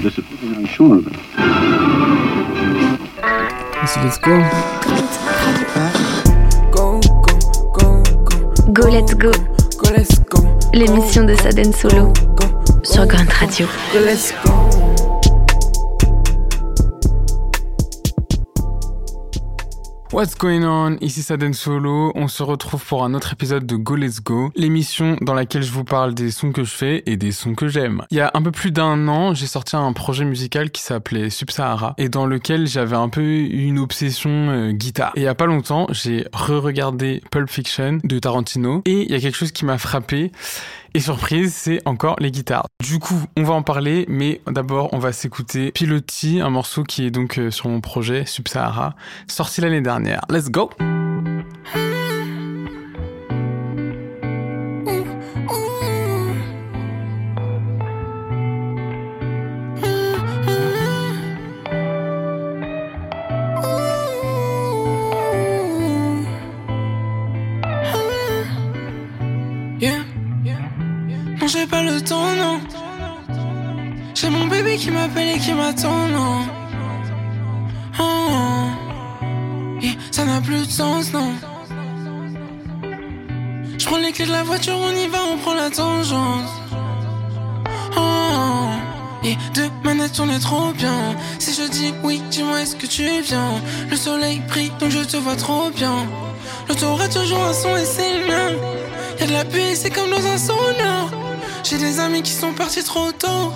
disciplinary sure. So let's go. Go, go, go, go. Go Let's Go, Go, let's go. l'émission de Saden Solo Go, sur Grunt Radio. go, let's go. What's going on? Ici Saden Solo. On se retrouve pour un autre épisode de Go Let's Go, l'émission dans laquelle je vous parle des sons que je fais et des sons que j'aime. Il y a un peu plus d'un an, j'ai sorti un projet musical qui s'appelait Sub-Sahara et dans lequel j'avais un peu une obsession euh, guitare. Et il y a pas longtemps, j'ai re-regardé Pulp Fiction de Tarantino et il y a quelque chose qui m'a frappé. Et surprise, c'est encore les guitares. Du coup, on va en parler, mais d'abord, on va s'écouter Piloti, un morceau qui est donc euh, sur mon projet Sub-Sahara, sorti l'année dernière. Let's go! L'auto a toujours un son et c'est le mien. Y'a de la pluie, c'est comme dans un sauna. J'ai des amis qui sont partis trop tôt.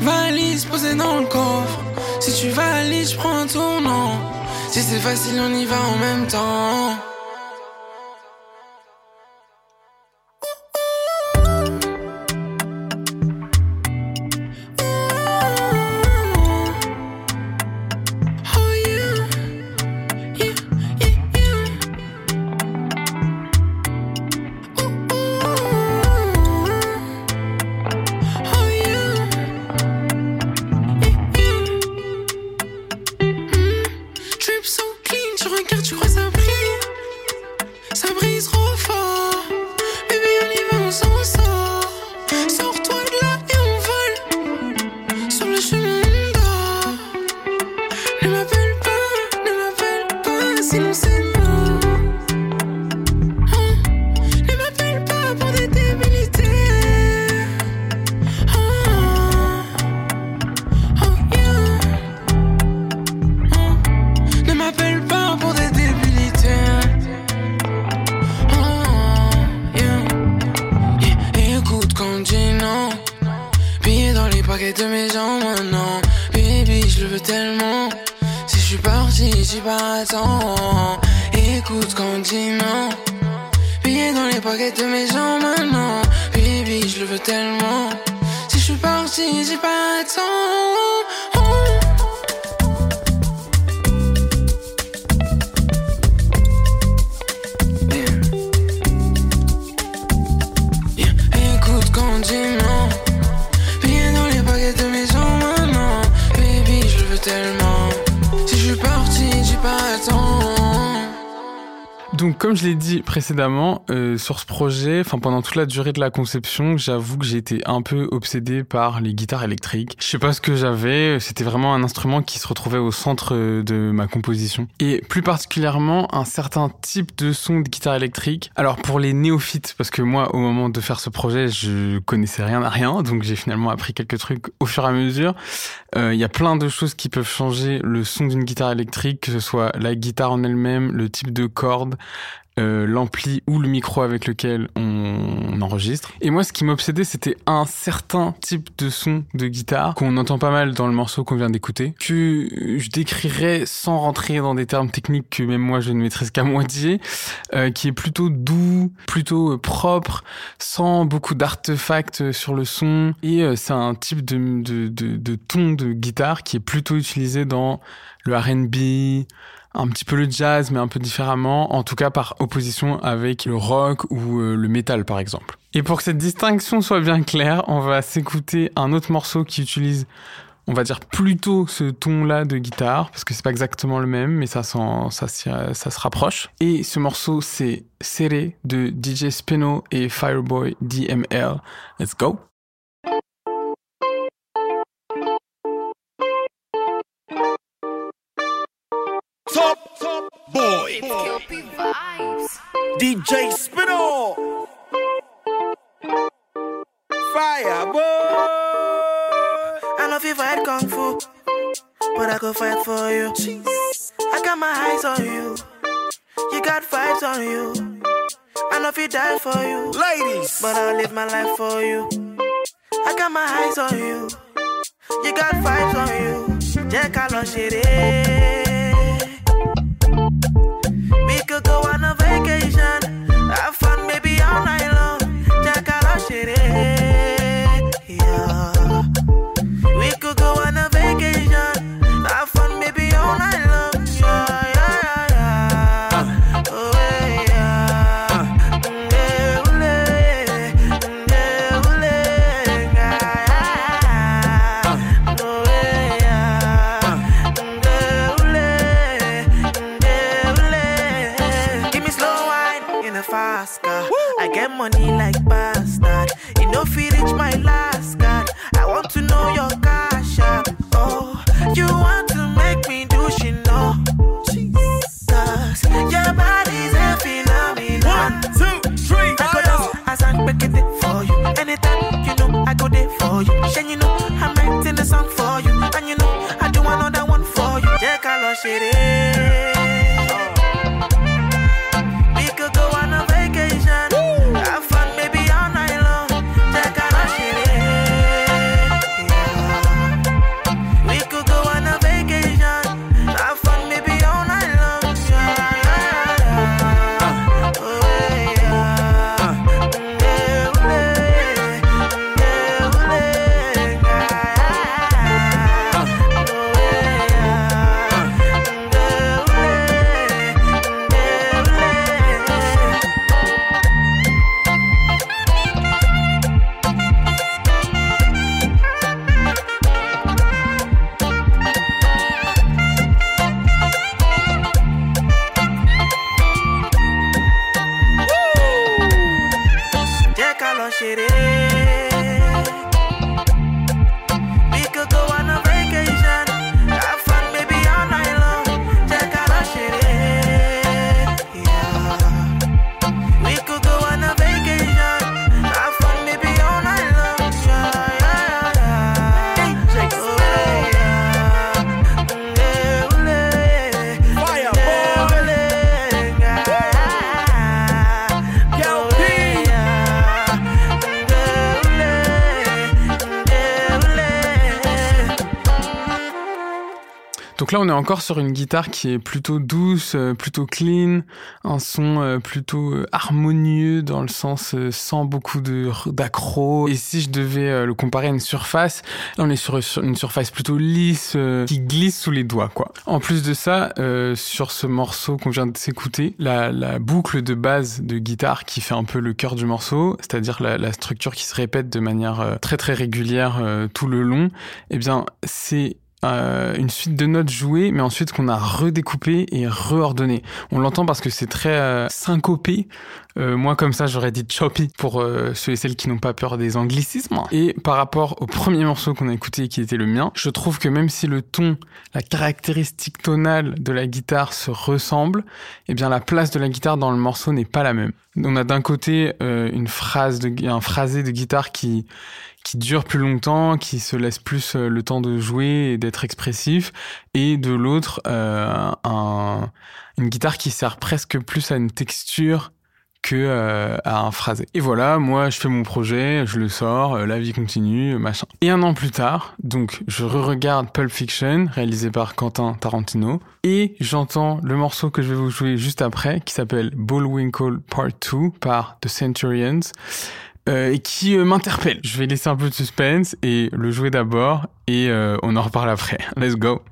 Valise posée dans le coffre. Si tu valides, je prends un tournant. Si c'est facile, on y va en même temps. Comme je l'ai dit précédemment, euh, sur ce projet, enfin pendant toute la durée de la conception, j'avoue que j'ai été un peu obsédé par les guitares électriques. Je sais pas ce que j'avais, c'était vraiment un instrument qui se retrouvait au centre de ma composition. Et plus particulièrement, un certain type de son de guitare électrique. Alors pour les néophytes, parce que moi, au moment de faire ce projet, je connaissais rien à rien, donc j'ai finalement appris quelques trucs au fur et à mesure. Euh, Il y a plein de choses qui peuvent changer le son d'une guitare électrique, que ce soit la guitare en elle-même, le type de corde, euh, l'ampli ou le micro avec lequel on Et moi, ce qui m'obsédait, c'était un certain type de son de guitare qu'on entend pas mal dans le morceau qu'on vient d'écouter, que je décrirais sans rentrer dans des termes techniques que même moi je ne maîtrise qu'à moitié, euh, qui est plutôt doux, plutôt euh, propre, sans beaucoup d'artefacts sur le son. Et euh, c'est un type de ton de guitare qui est plutôt utilisé dans le R&B, un petit peu le jazz, mais un peu différemment, en tout cas par opposition avec le rock ou euh, le métal par exemple. Et pour que cette distinction soit bien claire, on va s'écouter un autre morceau qui utilise, on va dire plutôt ce ton-là de guitare, parce que c'est pas exactement le même, mais ça, ça, s'y- ça se rapproche. Et ce morceau, c'est Serré de DJ Spino et Fireboy DML. Let's go! DJ Spinall. Fire, boy. I know if you fight kung fu, but I go fight for you. I got my eyes on you. You got vibes on you. I know if you die for you. Ladies. But I'll live my life for you. I got my eyes on you. You got vibes on you. Jẹ́ ká lọ ṣeré. Donc là, on est encore sur une guitare qui est plutôt douce, euh, plutôt clean, un son euh, plutôt euh, harmonieux dans le sens sans beaucoup d'accro. Et si je devais le comparer à une surface, on est sur, une surface plutôt lisse qui glisse sous les doigts, quoi. En plus de ça, sur ce morceau qu'on vient de s'écouter, la, boucle de base de guitare qui fait un peu le cœur du morceau, c'est-à-dire la, structure qui se répète de manière très très régulière tout le long, eh bien, c'est euh, une suite de notes jouées, mais ensuite qu'on a redécoupé et reordonné. On l'entend parce que c'est très euh, syncopé. Euh, moi, comme ça, j'aurais dit choppy pour ceux et celles qui n'ont pas peur des anglicismes. Et par rapport au premier morceau qu'on a écouté, qui était le mien, je trouve que même si le ton, la caractéristique tonale de la guitare se ressemble, eh bien la place de la guitare dans le morceau n'est pas la même. On a d'un côté une phrase un phrasé de guitare qui qui dure plus longtemps, qui se laisse plus euh, le temps de jouer et d'être expressif, et de l'autre euh, un, une guitare qui sert presque plus à une texture que euh, à un phrasé. Et voilà, moi je fais mon projet, je le sors, la vie continue, machin. Et un an plus tard, donc je re-regarde Pulp Fiction, réalisé par Quentin Tarantino, et j'entends le morceau que je vais vous jouer juste après, qui s'appelle Bullwinkle Part 2 par The Centurions euh, et qui euh, m'interpelle. Je vais laisser un peu de suspense et le jouer d'abord et euh, on en reparle après. Let's go.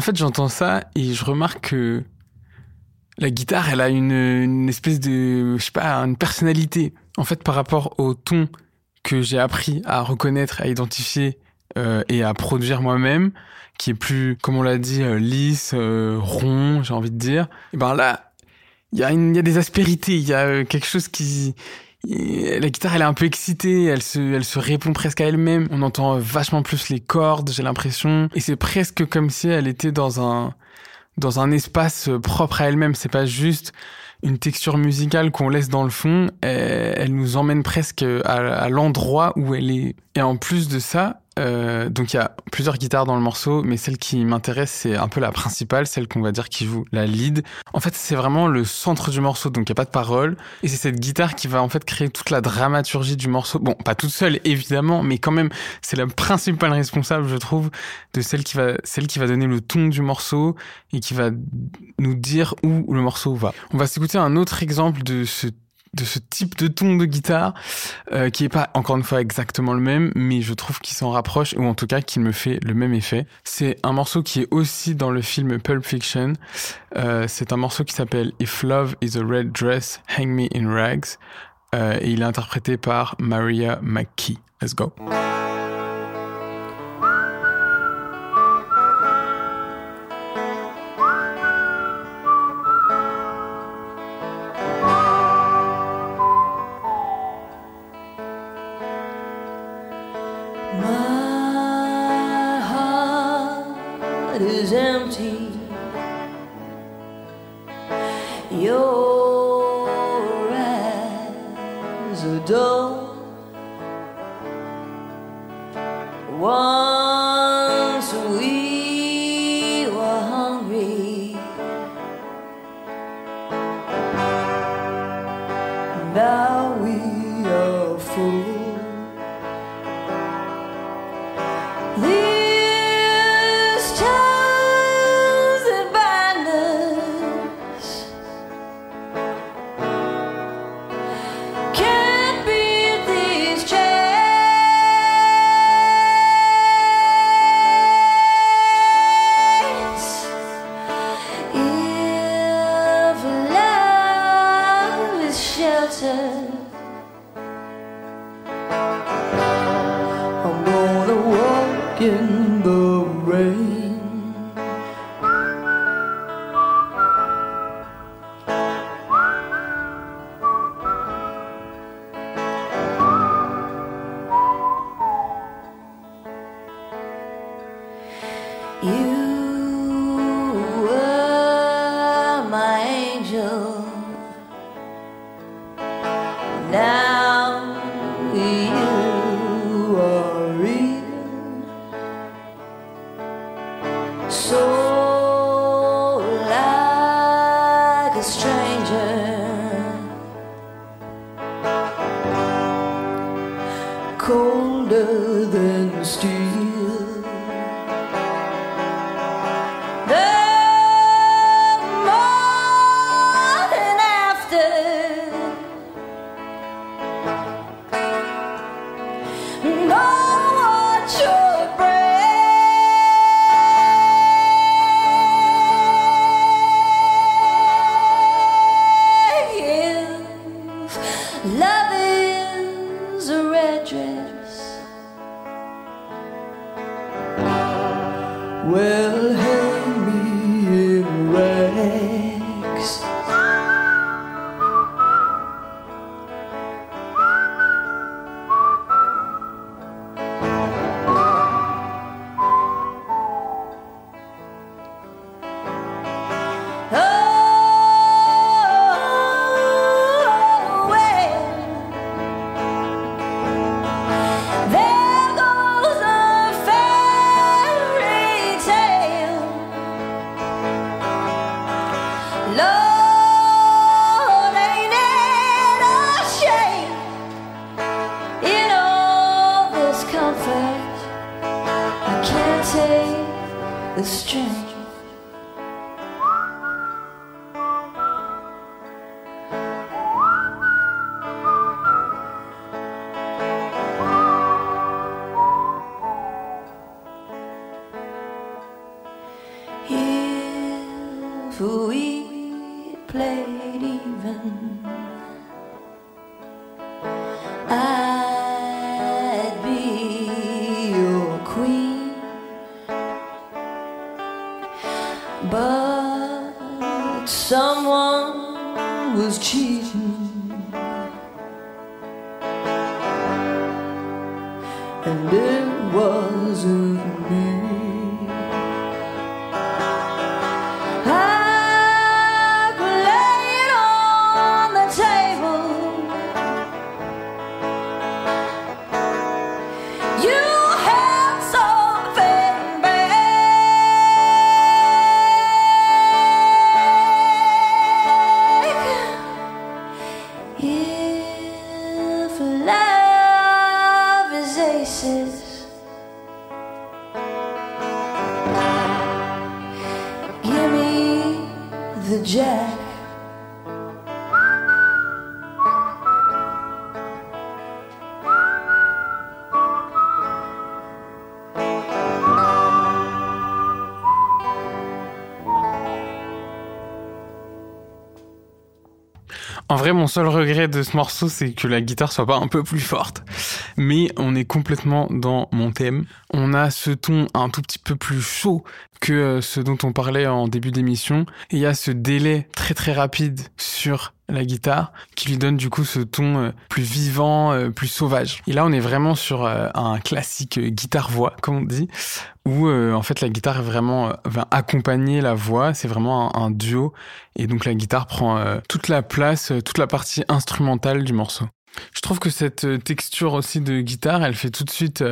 Fait, j'entends ça et je remarque que la guitare, elle a une, espèce de, je sais pas, une personnalité. En fait, par rapport au ton que j'ai appris à reconnaître, à identifier euh, et à produire moi-même, qui est plus, comme on l'a dit, euh, lisse, euh, rond, j'ai envie de dire. Et ben là, il y a des aspérités, il y a quelque chose qui, la guitare, elle est un peu excitée, elle se, elle se répond presque à elle-même. On entend vachement plus les cordes, j'ai l'impression. Et c'est presque comme si elle était dans un, dans un espace propre à elle-même. C'est pas juste une texture musicale qu'on laisse dans le fond. Elle, nous emmène presque à l'endroit où elle est. Et en plus de ça, euh, donc il y a plusieurs guitares dans le morceau, mais celle qui m'intéresse, c'est un peu la principale, celle qu'on va dire qui joue la lead. En fait, c'est vraiment le centre du morceau, donc il n'y a pas de parole. Et c'est cette guitare qui va en fait créer toute la dramaturgie du morceau. Bon, pas toute seule, évidemment, mais quand même, c'est la principale responsable, je trouve, de celle qui va, celle qui va donner le ton du morceau et qui va nous dire où le morceau va. On va s'écouter un autre exemple de ce de ce type de ton de guitare euh, qui est pas encore une fois exactement le même mais je trouve qu'il s'en rapproche ou en tout cas qu'il me fait le même effet. C'est un morceau qui est aussi dans le film Pulp Fiction. Euh, c'est un morceau qui s'appelle If Love is a Red Dress Hang Me in Rags. Euh, et il est interprété par Maria McKee. Let's go My heart is empty. Your letters Colder than steel. played even. I'd be your queen, but someone was cheating. Is give me the jack. Vrai, mon seul regret de ce morceau, c'est que la guitare soit pas un peu plus forte. Mais on est complètement dans mon thème. On a ce ton un tout petit peu plus chaud que euh, ce dont on parlait en début d'émission. Il y a ce délai très très rapide sur la guitare qui lui donne du coup ce ton euh, plus vivant, euh, plus sauvage. Et là, on est vraiment sur un classique guitare-voix, comme on dit, où en fait la guitare est vraiment va accompagner la voix. C'est vraiment un, duo et donc la guitare prend toute la place, toute la partie instrumentale du morceau. Je trouve que cette texture aussi de guitare, elle fait tout de suite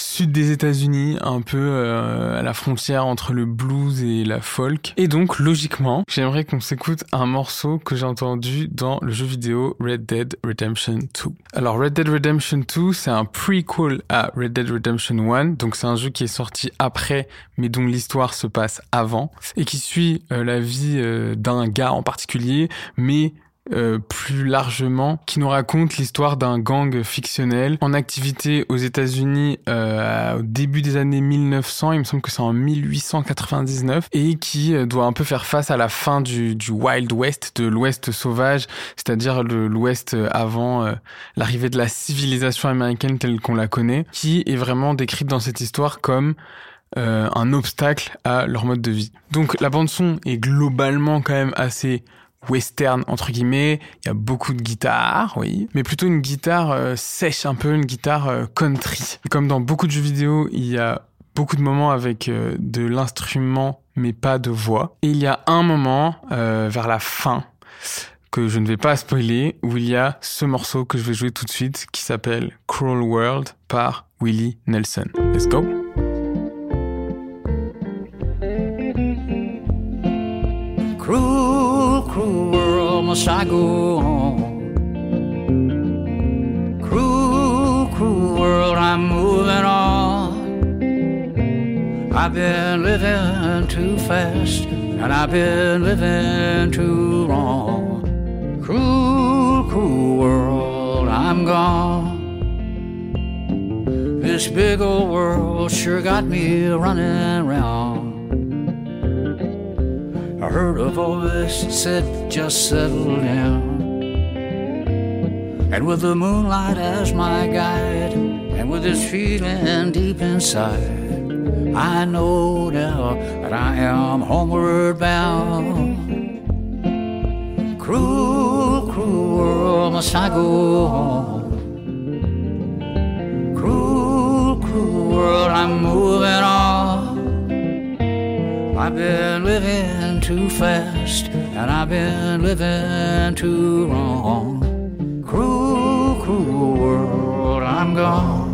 sud des États-Unis, un peu euh, à la frontière entre le blues et la folk. Et donc, logiquement, j'aimerais qu'on s'écoute un morceau que j'ai entendu dans le jeu vidéo Red Dead Redemption 2. Alors, Red Dead Redemption 2, c'est un prequel à Red Dead Redemption 1, donc c'est un jeu qui est sorti après, mais dont l'histoire se passe avant, et qui suit euh, la vie euh, d'un gars en particulier, mais euh, plus largement, qui nous raconte l'histoire d'un gang fictionnel en activité aux États-Unis euh, au début des années 1900, il me semble que c'est en 1899, et qui euh, doit un peu faire face à la fin du, du Wild West, de l'Ouest sauvage, c'est-à-dire l'Ouest avant euh, l'arrivée de la civilisation américaine telle qu'on la connaît, qui est vraiment décrite dans cette histoire comme euh, un obstacle à leur mode de vie. Donc la bande son est globalement quand même assez western entre guillemets, il y a beaucoup de guitare, oui, mais plutôt une guitare euh, sèche un peu, une guitare euh, country. Comme dans beaucoup de jeux vidéo, il y a beaucoup de moments avec euh, de l'instrument mais pas de voix. Et il y a un moment vers la fin que je ne vais pas spoiler où il y a ce morceau que je vais jouer tout de suite qui s'appelle Cruel World par Willie Nelson. Let's go. Must I go on? Cruel, cruel world, I'm moving on. I've been living too fast, and I've been living too wrong. Cruel, cruel world, I'm gone. This big old world sure got me running round. I heard a voice that said, just settle down. And with the moonlight as my guide, and with this feeling deep inside, I know now that I am homeward bound. Cruel, cruel world, must I go on? Cruel, cruel world, I'm moving on. I've been living too fast, and I've been living too wrong. Cruel, cruel world, I'm gone.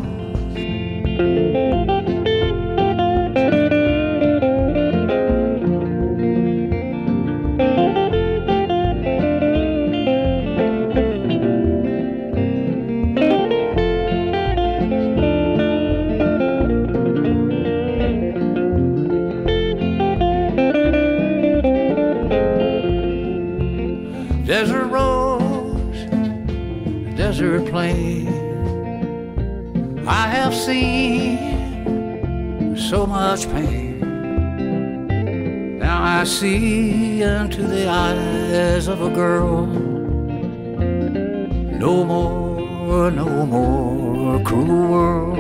so much pain. Now I see into the eyes of a girl. No more, no more, cruel world.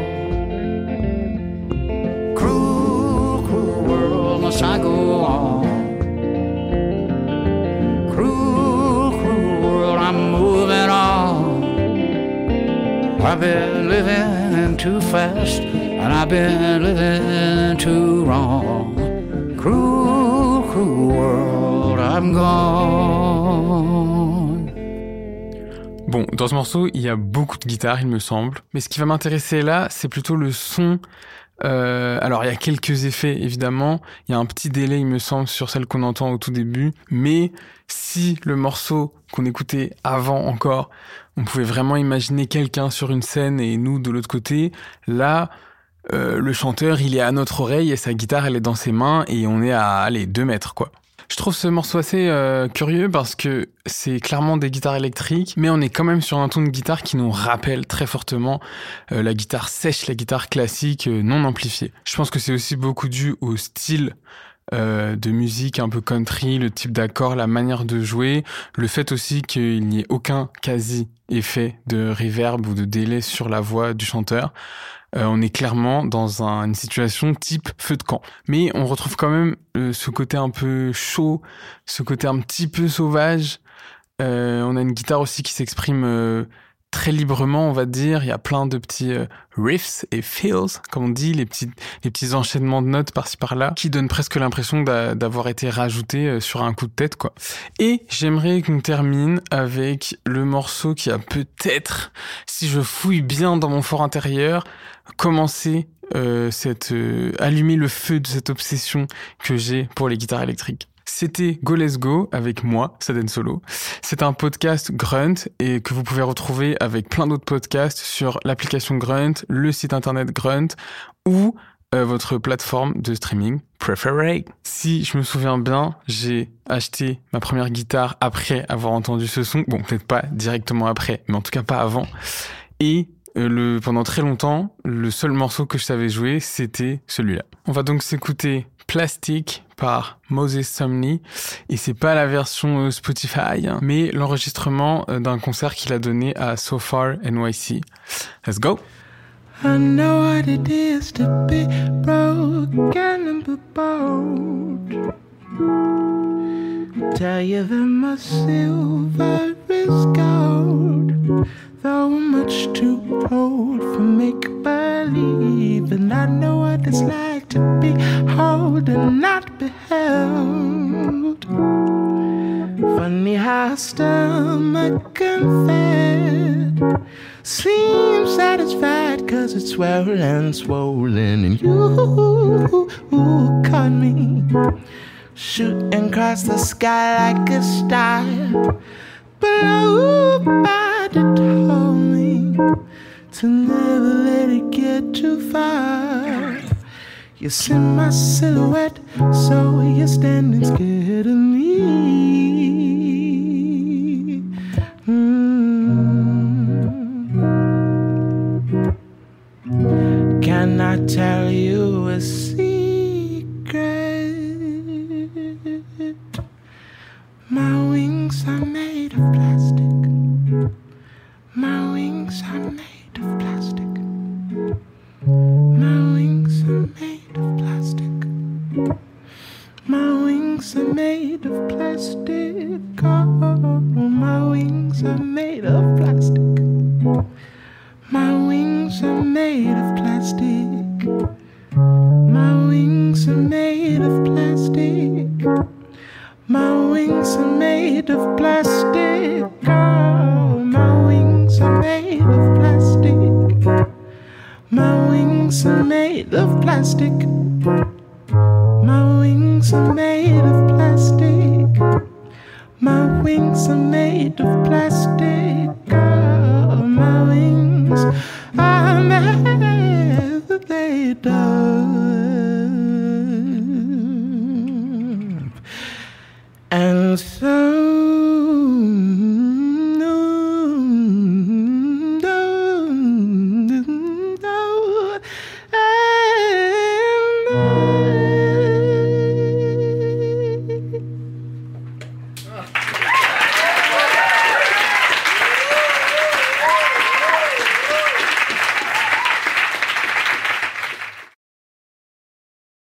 Cruel, cruel world, must I go on? Cruel, cruel world, I'm moving on. I've been living too fast and I've been living too wrong. Cruel, cruel world, I'm gone. Bon, dans ce morceau, il y a beaucoup de guitare, il me semble. Mais ce qui va m'intéresser là, c'est plutôt le son. Euh, alors, il y a quelques effets, évidemment. Il y a un petit délai, il me semble, sur celle qu'on entend au tout début. Mais si le morceau qu'on écoutait avant encore, on pouvait vraiment imaginer quelqu'un sur une scène et nous de l'autre côté, là, euh, le chanteur, il est à notre oreille et sa guitare, elle est dans ses mains et on est à, allez, deux mètres, quoi. Je trouve ce morceau assez euh, curieux parce que c'est clairement des guitares électriques, mais on est quand même sur un ton de guitare qui nous rappelle très fortement euh, la guitare sèche, la guitare classique non amplifiée. Je pense que c'est aussi beaucoup dû au style de musique un peu country, le type d'accord, la manière de jouer, le fait aussi qu'il n'y ait aucun quasi effet de reverb ou de délai sur la voix du chanteur. Euh, on est clairement dans un- une situation type feu de camp. Mais on retrouve quand même euh, ce côté un peu chaud, ce côté un petit peu sauvage. Euh, on a une guitare aussi qui s'exprime euh, très librement, on va dire. Il y a plein de petits euh, riffs et feels, comme on dit, les petits, les petits enchaînements de notes par-ci par-là, qui donnent presque l'impression d'a- d'avoir été rajoutés euh, sur un coup de tête, quoi. Et j'aimerais qu'on termine avec le morceau qui a peut-être, si je fouille bien dans mon fort intérieur, commencé euh, cette euh, allumer le feu de cette obsession que j'ai pour les guitares électriques. C'était Go Let's Go avec moi, Saden Solo. C'est un podcast Grunt et que vous pouvez retrouver avec plein d'autres podcasts sur l'application Grunt, le site internet Grunt ou euh, votre plateforme de streaming préférée. Si je me souviens bien, j'ai acheté ma première guitare après avoir entendu ce son. Bon, peut-être pas directement après, mais en tout cas pas avant. Et euh, le, pendant très longtemps, le seul morceau que je savais jouer, c'était celui-là. On va donc s'écouter Plastic par Moses Sumney et c'est pas la version euh, Spotify, hein, mais l'enregistrement euh, d'un concert qu'il a donné à So Far NYC. Let's go! I know what it is to be broken and be bold. Tell you that my silver is gold, though much too old for make believe. And I know what it's like to be held and not be held. Funny how stomach and fed seems satisfied cause it's swell and swollen and you caught me shooting across the sky like a star but nobody told me to never let it get too far you see my silhouette so you're standing scared wings are made of plastic. My wings are made of plastic. My wings are made of plastic.